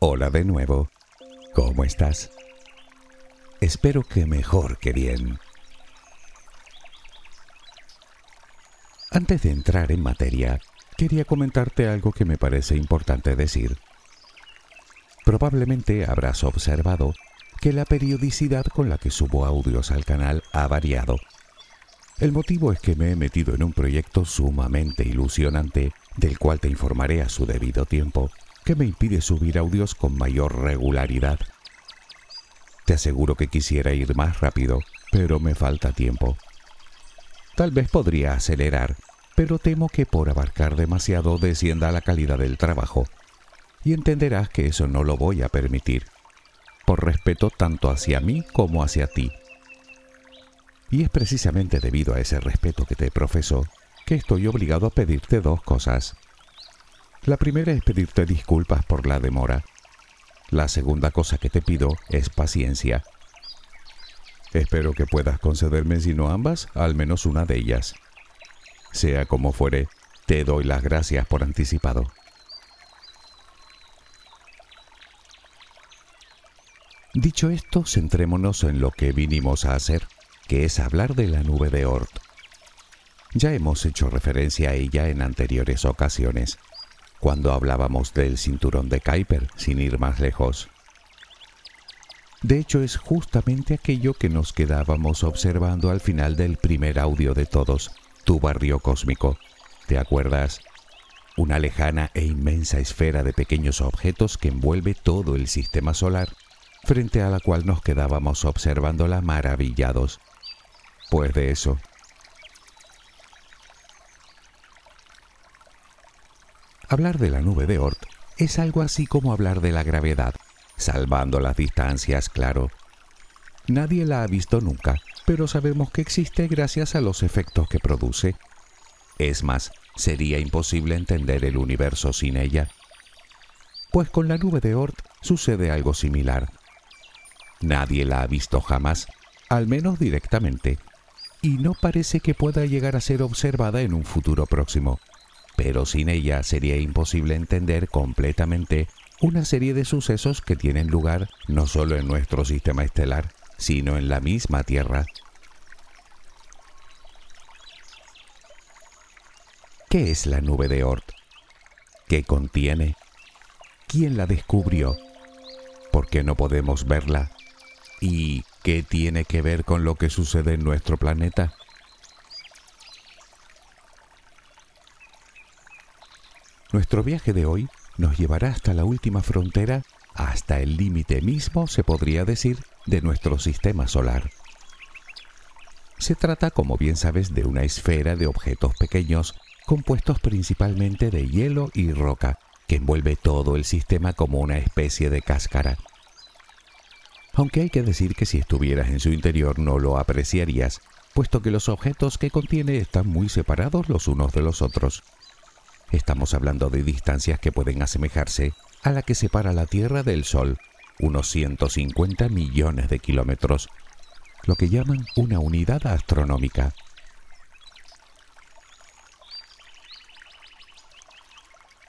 Hola de nuevo. ¿Cómo estás? Espero que mejor que bien. Antes de entrar en materia, quería comentarte algo que me parece importante decir. Probablemente habrás observado que la periodicidad con la que subo audios al canal ha variado. El motivo es que me he metido en un proyecto sumamente ilusionante, del cual te informaré a su debido tiempo que me impide subir audios con mayor regularidad. Te aseguro que quisiera ir más rápido, pero me falta tiempo. Tal vez podría acelerar, pero temo que por abarcar demasiado descienda la calidad del trabajo. Y entenderás que eso no lo voy a permitir, por respeto tanto hacia mí como hacia ti. Y es precisamente debido a ese respeto que te profeso que estoy obligado a pedirte dos cosas. La primera es pedirte disculpas por la demora. La segunda cosa que te pido es paciencia. Espero que puedas concederme, si no ambas, al menos una de ellas. Sea como fuere, te doy las gracias por anticipado. Dicho esto, centrémonos en lo que vinimos a hacer, que es hablar de la nube de Oort. Ya hemos hecho referencia a ella en anteriores ocasiones cuando hablábamos del cinturón de Kuiper, sin ir más lejos. De hecho, es justamente aquello que nos quedábamos observando al final del primer audio de todos, tu barrio cósmico. ¿Te acuerdas? Una lejana e inmensa esfera de pequeños objetos que envuelve todo el sistema solar, frente a la cual nos quedábamos observándola maravillados. Pues de eso, Hablar de la nube de Oort es algo así como hablar de la gravedad, salvando las distancias, claro. Nadie la ha visto nunca, pero sabemos que existe gracias a los efectos que produce. Es más, sería imposible entender el universo sin ella. Pues con la nube de Oort sucede algo similar. Nadie la ha visto jamás, al menos directamente, y no parece que pueda llegar a ser observada en un futuro próximo pero sin ella sería imposible entender completamente una serie de sucesos que tienen lugar no solo en nuestro sistema estelar, sino en la misma Tierra. ¿Qué es la nube de Oort? ¿Qué contiene? ¿Quién la descubrió? ¿Por qué no podemos verla? ¿Y qué tiene que ver con lo que sucede en nuestro planeta? Nuestro viaje de hoy nos llevará hasta la última frontera, hasta el límite mismo, se podría decir, de nuestro sistema solar. Se trata, como bien sabes, de una esfera de objetos pequeños compuestos principalmente de hielo y roca, que envuelve todo el sistema como una especie de cáscara. Aunque hay que decir que si estuvieras en su interior no lo apreciarías, puesto que los objetos que contiene están muy separados los unos de los otros. Estamos hablando de distancias que pueden asemejarse a la que separa la Tierra del Sol, unos 150 millones de kilómetros, lo que llaman una unidad astronómica.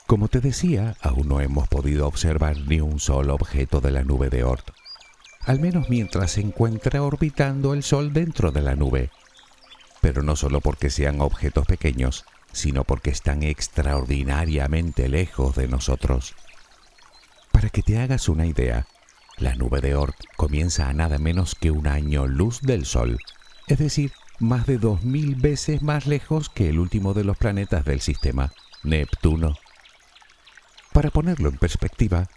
Como te decía, aún no hemos podido observar ni un solo objeto de la nube de Oort, al menos mientras se encuentra orbitando el Sol dentro de la nube. Pero no solo porque sean objetos pequeños, sino porque están extraordinariamente lejos de nosotros. Para que te hagas una idea, la nube de Oort comienza a nada menos que un año luz del Sol, es decir, más de dos mil veces más lejos que el último de los planetas del sistema, Neptuno. Para ponerlo en perspectiva,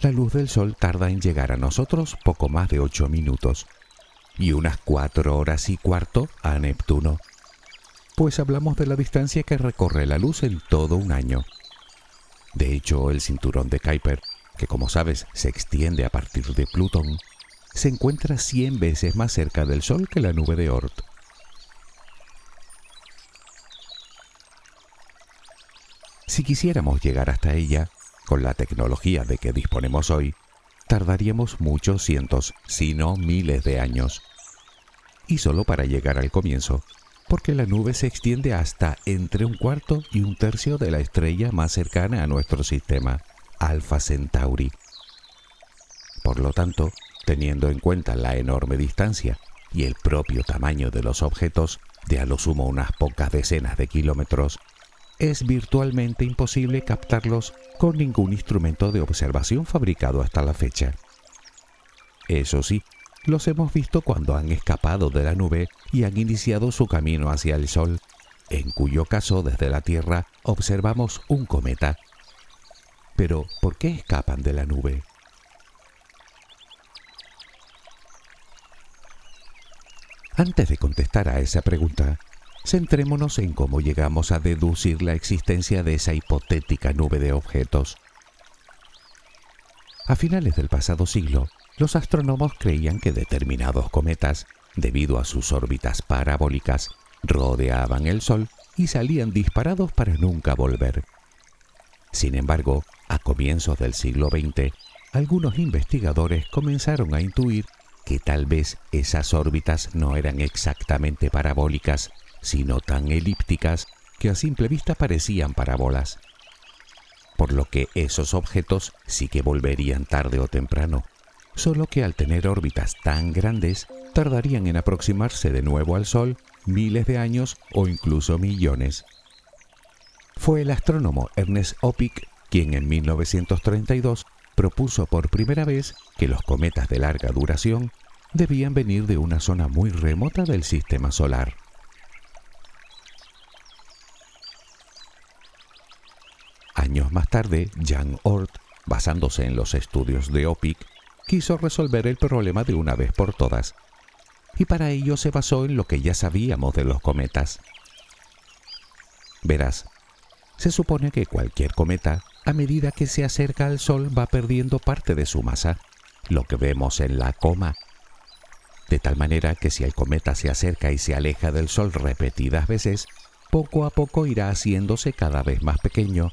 la luz del Sol tarda en llegar a nosotros poco más de ocho minutos y unas cuatro horas y cuarto a Neptuno. Pues hablamos de la distancia que recorre la luz en todo un año. De hecho, el cinturón de Kuiper, que como sabes se extiende a partir de Plutón, se encuentra 100 veces más cerca del Sol que la nube de Oort. Si quisiéramos llegar hasta ella, con la tecnología de que disponemos hoy, tardaríamos muchos cientos, si no miles de años. Y solo para llegar al comienzo, porque la nube se extiende hasta entre un cuarto y un tercio de la estrella más cercana a nuestro sistema, Alpha Centauri. Por lo tanto, teniendo en cuenta la enorme distancia y el propio tamaño de los objetos, de a lo sumo unas pocas decenas de kilómetros, es virtualmente imposible captarlos con ningún instrumento de observación fabricado hasta la fecha. Eso sí, los hemos visto cuando han escapado de la nube y han iniciado su camino hacia el Sol, en cuyo caso desde la Tierra observamos un cometa. Pero, ¿por qué escapan de la nube? Antes de contestar a esa pregunta, centrémonos en cómo llegamos a deducir la existencia de esa hipotética nube de objetos. A finales del pasado siglo, los astrónomos creían que determinados cometas, debido a sus órbitas parabólicas, rodeaban el Sol y salían disparados para nunca volver. Sin embargo, a comienzos del siglo XX, algunos investigadores comenzaron a intuir que tal vez esas órbitas no eran exactamente parabólicas, sino tan elípticas que a simple vista parecían parábolas. Por lo que esos objetos sí que volverían tarde o temprano, solo que al tener órbitas tan grandes, tardarían en aproximarse de nuevo al Sol miles de años o incluso millones. Fue el astrónomo Ernest Opic quien en 1932 propuso por primera vez que los cometas de larga duración debían venir de una zona muy remota del sistema solar. Años más tarde, Jan Oort, basándose en los estudios de Opic, quiso resolver el problema de una vez por todas, y para ello se basó en lo que ya sabíamos de los cometas. Verás, se supone que cualquier cometa, a medida que se acerca al Sol, va perdiendo parte de su masa, lo que vemos en la coma. De tal manera que si el cometa se acerca y se aleja del Sol repetidas veces, poco a poco irá haciéndose cada vez más pequeño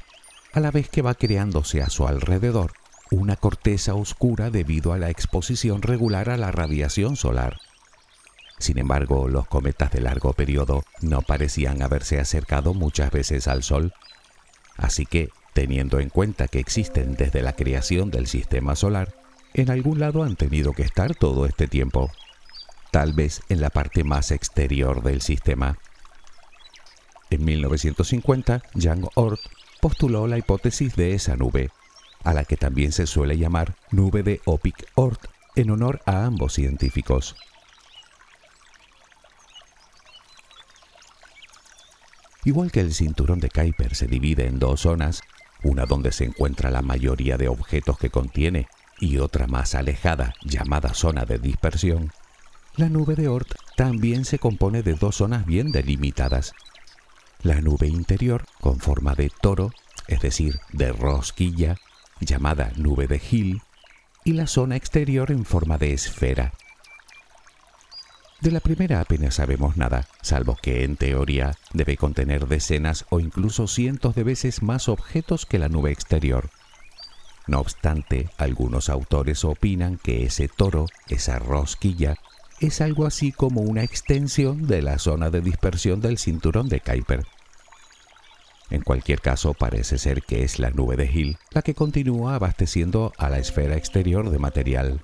a la vez que va creándose a su alrededor una corteza oscura debido a la exposición regular a la radiación solar. Sin embargo, los cometas de largo periodo no parecían haberse acercado muchas veces al Sol, así que, teniendo en cuenta que existen desde la creación del sistema solar, en algún lado han tenido que estar todo este tiempo, tal vez en la parte más exterior del sistema. En 1950, Jan Oort postuló la hipótesis de esa nube, a la que también se suele llamar nube de Opic-Oort, en honor a ambos científicos. Igual que el cinturón de Kuiper se divide en dos zonas, una donde se encuentra la mayoría de objetos que contiene y otra más alejada llamada zona de dispersión, la nube de Oort también se compone de dos zonas bien delimitadas, la nube interior, con forma de toro, es decir, de rosquilla, llamada nube de Hill, y la zona exterior en forma de esfera. De la primera apenas sabemos nada, salvo que en teoría debe contener decenas o incluso cientos de veces más objetos que la nube exterior. No obstante, algunos autores opinan que ese toro, esa rosquilla, es algo así como una extensión de la zona de dispersión del cinturón de Kuiper. En cualquier caso, parece ser que es la nube de Hill la que continúa abasteciendo a la esfera exterior de material.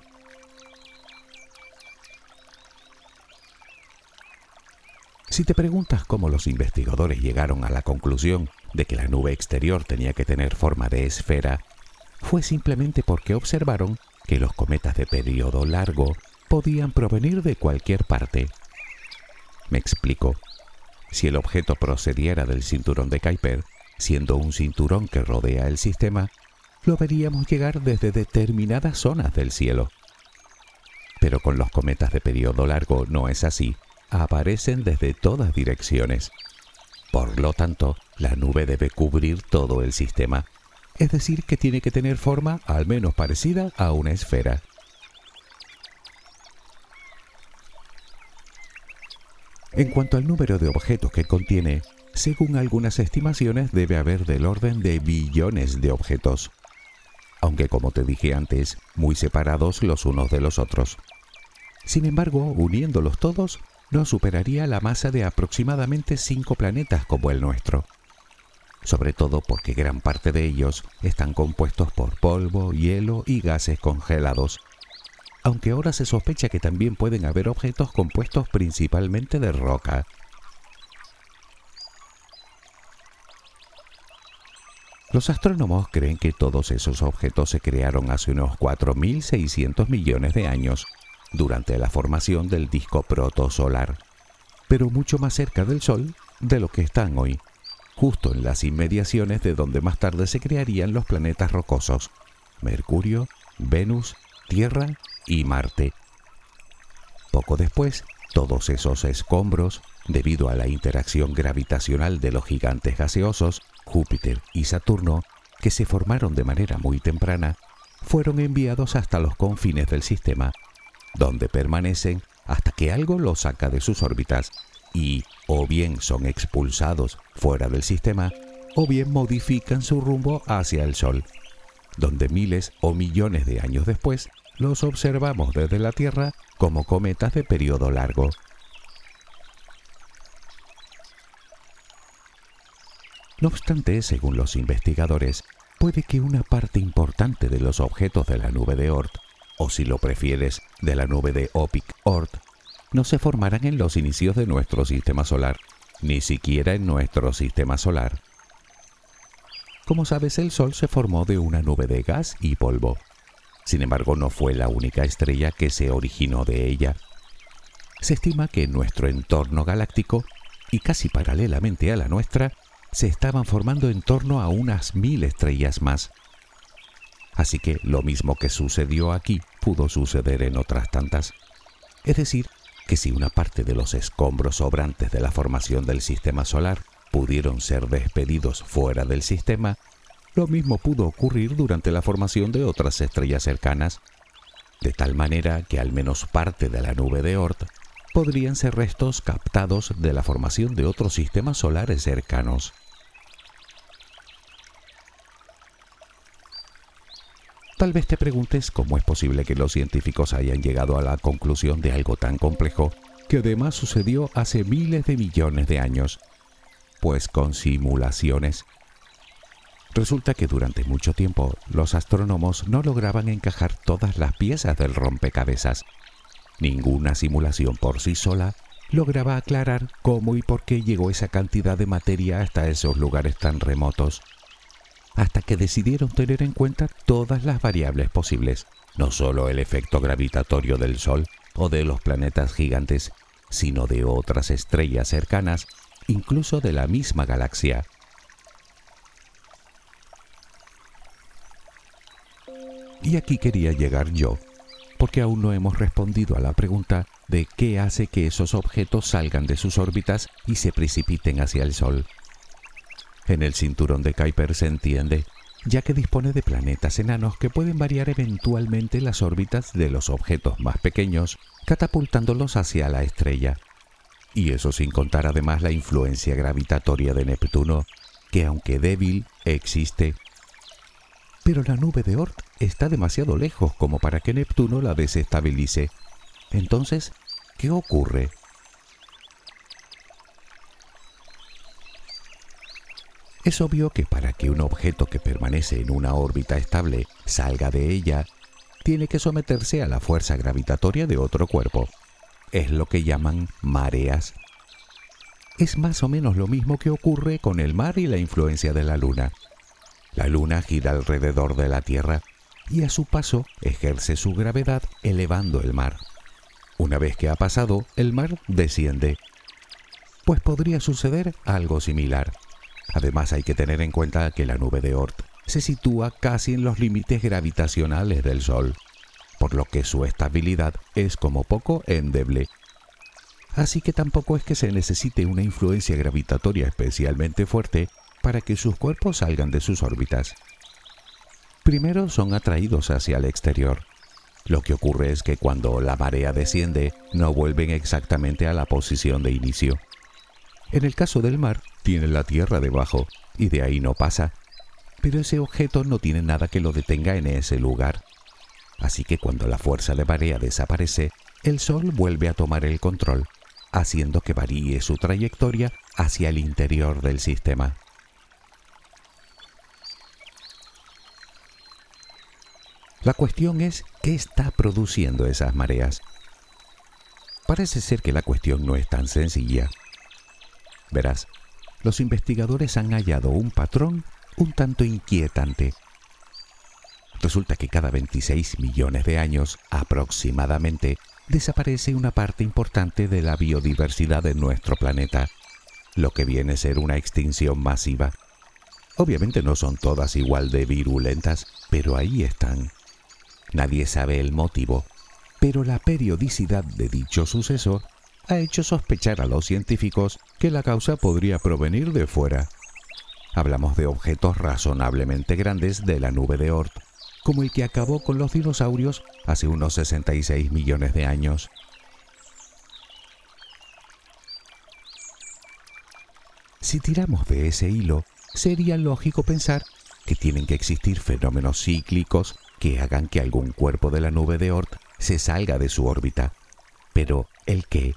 Si te preguntas cómo los investigadores llegaron a la conclusión de que la nube exterior tenía que tener forma de esfera, fue simplemente porque observaron que los cometas de periodo largo podían provenir de cualquier parte. Me explico. Si el objeto procediera del cinturón de Kuiper, siendo un cinturón que rodea el sistema, lo veríamos llegar desde determinadas zonas del cielo. Pero con los cometas de periodo largo no es así, aparecen desde todas direcciones. Por lo tanto, la nube debe cubrir todo el sistema, es decir, que tiene que tener forma al menos parecida a una esfera. En cuanto al número de objetos que contiene, según algunas estimaciones debe haber del orden de billones de objetos, aunque como te dije antes, muy separados los unos de los otros. Sin embargo, uniéndolos todos, no superaría la masa de aproximadamente cinco planetas como el nuestro, sobre todo porque gran parte de ellos están compuestos por polvo, hielo y gases congelados, aunque ahora se sospecha que también pueden haber objetos compuestos principalmente de roca. Los astrónomos creen que todos esos objetos se crearon hace unos 4.600 millones de años, durante la formación del disco protosolar, pero mucho más cerca del Sol de lo que están hoy, justo en las inmediaciones de donde más tarde se crearían los planetas rocosos, Mercurio, Venus, Tierra y Marte. Poco después, todos esos escombros, debido a la interacción gravitacional de los gigantes gaseosos, Júpiter y Saturno, que se formaron de manera muy temprana, fueron enviados hasta los confines del sistema, donde permanecen hasta que algo los saca de sus órbitas y o bien son expulsados fuera del sistema o bien modifican su rumbo hacia el Sol, donde miles o millones de años después los observamos desde la Tierra como cometas de periodo largo. No obstante, según los investigadores, puede que una parte importante de los objetos de la nube de Oort, o si lo prefieres, de la nube de Opic-Oort, no se formaran en los inicios de nuestro sistema solar, ni siquiera en nuestro sistema solar. Como sabes, el Sol se formó de una nube de gas y polvo. Sin embargo, no fue la única estrella que se originó de ella. Se estima que en nuestro entorno galáctico, y casi paralelamente a la nuestra, se estaban formando en torno a unas mil estrellas más. Así que lo mismo que sucedió aquí pudo suceder en otras tantas. Es decir, que si una parte de los escombros sobrantes de la formación del sistema solar pudieron ser despedidos fuera del sistema, lo mismo pudo ocurrir durante la formación de otras estrellas cercanas, de tal manera que al menos parte de la nube de Oort podrían ser restos captados de la formación de otros sistemas solares cercanos. Tal vez te preguntes cómo es posible que los científicos hayan llegado a la conclusión de algo tan complejo que además sucedió hace miles de millones de años. Pues con simulaciones Resulta que durante mucho tiempo los astrónomos no lograban encajar todas las piezas del rompecabezas. Ninguna simulación por sí sola lograba aclarar cómo y por qué llegó esa cantidad de materia hasta esos lugares tan remotos. Hasta que decidieron tener en cuenta todas las variables posibles, no solo el efecto gravitatorio del Sol o de los planetas gigantes, sino de otras estrellas cercanas, incluso de la misma galaxia. Y aquí quería llegar yo, porque aún no hemos respondido a la pregunta de qué hace que esos objetos salgan de sus órbitas y se precipiten hacia el Sol. En el cinturón de Kuiper se entiende, ya que dispone de planetas enanos que pueden variar eventualmente las órbitas de los objetos más pequeños, catapultándolos hacia la estrella. Y eso sin contar además la influencia gravitatoria de Neptuno, que aunque débil, existe pero la nube de Oort está demasiado lejos como para que Neptuno la desestabilice. Entonces, ¿qué ocurre? Es obvio que para que un objeto que permanece en una órbita estable salga de ella, tiene que someterse a la fuerza gravitatoria de otro cuerpo. Es lo que llaman mareas. Es más o menos lo mismo que ocurre con el mar y la influencia de la luna. La luna gira alrededor de la Tierra y a su paso ejerce su gravedad elevando el mar. Una vez que ha pasado, el mar desciende. Pues podría suceder algo similar. Además hay que tener en cuenta que la nube de Oort se sitúa casi en los límites gravitacionales del Sol, por lo que su estabilidad es como poco endeble. así que tampoco es que se necesite una influencia gravitatoria especialmente fuerte para que sus cuerpos salgan de sus órbitas. Primero son atraídos hacia el exterior. Lo que ocurre es que cuando la marea desciende, no vuelven exactamente a la posición de inicio. En el caso del mar, tiene la tierra debajo y de ahí no pasa, pero ese objeto no tiene nada que lo detenga en ese lugar. Así que cuando la fuerza de marea desaparece, el Sol vuelve a tomar el control, haciendo que varíe su trayectoria hacia el interior del sistema. La cuestión es qué está produciendo esas mareas. Parece ser que la cuestión no es tan sencilla. Verás, los investigadores han hallado un patrón un tanto inquietante. Resulta que cada 26 millones de años aproximadamente desaparece una parte importante de la biodiversidad de nuestro planeta, lo que viene a ser una extinción masiva. Obviamente no son todas igual de virulentas, pero ahí están. Nadie sabe el motivo, pero la periodicidad de dicho suceso ha hecho sospechar a los científicos que la causa podría provenir de fuera. Hablamos de objetos razonablemente grandes de la nube de Oort, como el que acabó con los dinosaurios hace unos 66 millones de años. Si tiramos de ese hilo, sería lógico pensar que tienen que existir fenómenos cíclicos que hagan que algún cuerpo de la nube de Oort se salga de su órbita. Pero, ¿el qué?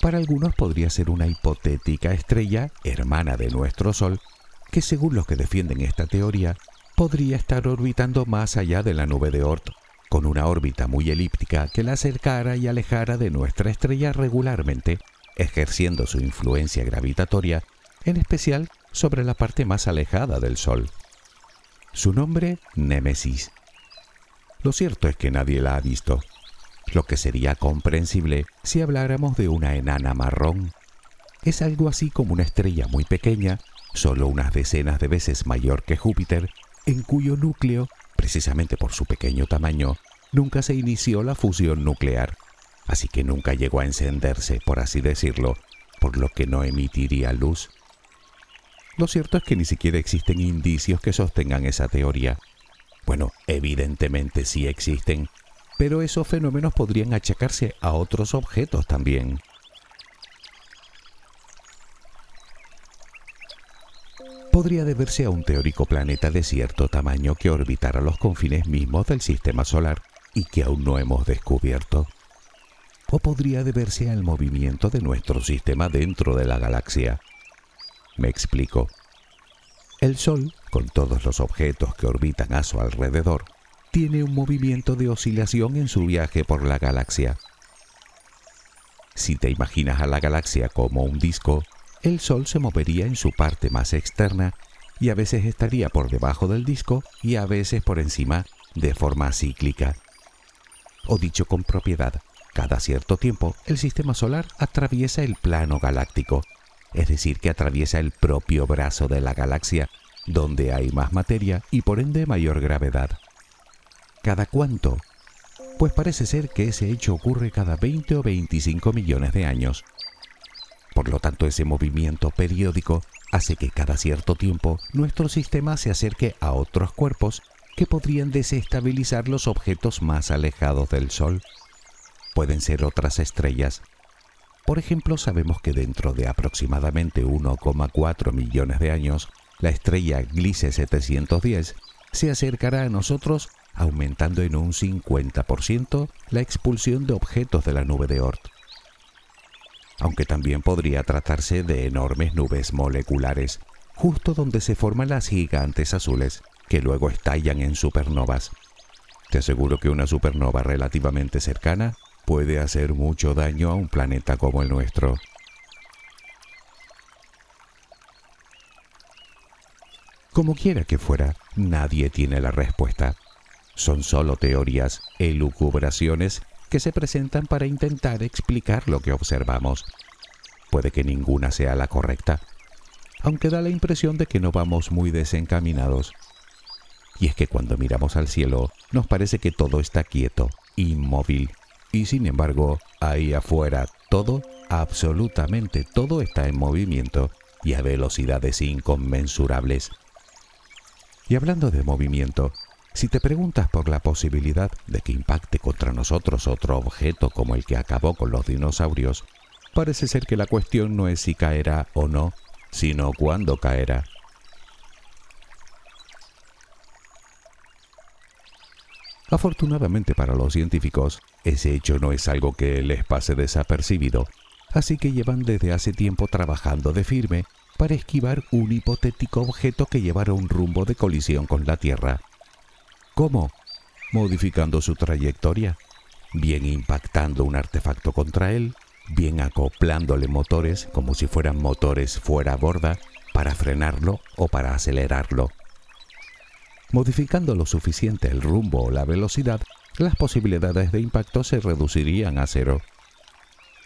Para algunos podría ser una hipotética estrella hermana de nuestro Sol, que según los que defienden esta teoría, podría estar orbitando más allá de la nube de Oort, con una órbita muy elíptica que la acercara y alejara de nuestra estrella regularmente, ejerciendo su influencia gravitatoria, en especial sobre la parte más alejada del Sol. Su nombre, Némesis. Lo cierto es que nadie la ha visto, lo que sería comprensible si habláramos de una enana marrón. Es algo así como una estrella muy pequeña, solo unas decenas de veces mayor que Júpiter, en cuyo núcleo, precisamente por su pequeño tamaño, nunca se inició la fusión nuclear, así que nunca llegó a encenderse, por así decirlo, por lo que no emitiría luz. Lo cierto es que ni siquiera existen indicios que sostengan esa teoría. Bueno, evidentemente sí existen, pero esos fenómenos podrían achacarse a otros objetos también. Podría deberse a un teórico planeta de cierto tamaño que orbitara los confines mismos del sistema solar y que aún no hemos descubierto. O podría deberse al movimiento de nuestro sistema dentro de la galaxia. Me explico. El Sol, con todos los objetos que orbitan a su alrededor, tiene un movimiento de oscilación en su viaje por la galaxia. Si te imaginas a la galaxia como un disco, el Sol se movería en su parte más externa y a veces estaría por debajo del disco y a veces por encima de forma cíclica. O dicho con propiedad, cada cierto tiempo el sistema solar atraviesa el plano galáctico es decir, que atraviesa el propio brazo de la galaxia, donde hay más materia y por ende mayor gravedad. ¿Cada cuánto? Pues parece ser que ese hecho ocurre cada 20 o 25 millones de años. Por lo tanto, ese movimiento periódico hace que cada cierto tiempo nuestro sistema se acerque a otros cuerpos que podrían desestabilizar los objetos más alejados del Sol. Pueden ser otras estrellas, por ejemplo, sabemos que dentro de aproximadamente 1,4 millones de años, la estrella Gliese 710 se acercará a nosotros aumentando en un 50% la expulsión de objetos de la nube de Oort. Aunque también podría tratarse de enormes nubes moleculares, justo donde se forman las gigantes azules, que luego estallan en supernovas. Te aseguro que una supernova relativamente cercana puede hacer mucho daño a un planeta como el nuestro. Como quiera que fuera, nadie tiene la respuesta. Son solo teorías, elucubraciones que se presentan para intentar explicar lo que observamos. Puede que ninguna sea la correcta, aunque da la impresión de que no vamos muy desencaminados. Y es que cuando miramos al cielo nos parece que todo está quieto, inmóvil, Y sin embargo, ahí afuera todo, absolutamente todo está en movimiento y a velocidades inconmensurables. Y hablando de movimiento, si te preguntas por la posibilidad de que impacte contra nosotros otro objeto como el que acabó con los dinosaurios, parece ser que la cuestión no es si caerá o no, sino cuándo caerá. Afortunadamente para los científicos, ese hecho no es algo que les pase desapercibido, así que llevan desde hace tiempo trabajando de firme para esquivar un hipotético objeto que llevara un rumbo de colisión con la Tierra. ¿Cómo? Modificando su trayectoria, bien impactando un artefacto contra él, bien acoplándole motores como si fueran motores fuera borda para frenarlo o para acelerarlo. Modificando lo suficiente el rumbo o la velocidad, las posibilidades de impacto se reducirían a cero.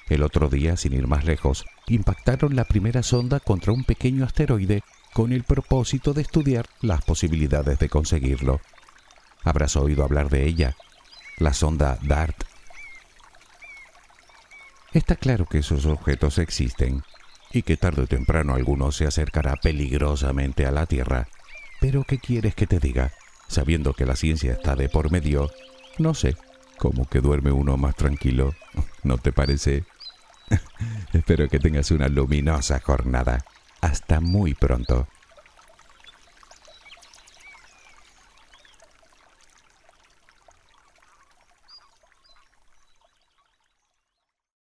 El otro día, sin ir más lejos, impactaron la primera sonda contra un pequeño asteroide con el propósito de estudiar las posibilidades de conseguirlo. Habrás oído hablar de ella, la sonda DART. Está claro que esos objetos existen y que tarde o temprano alguno se acercará peligrosamente a la Tierra. Pero ¿qué quieres que te diga? Sabiendo que la ciencia está de por medio, no sé, como que duerme uno más tranquilo, ¿no te parece? Espero que tengas una luminosa jornada. Hasta muy pronto.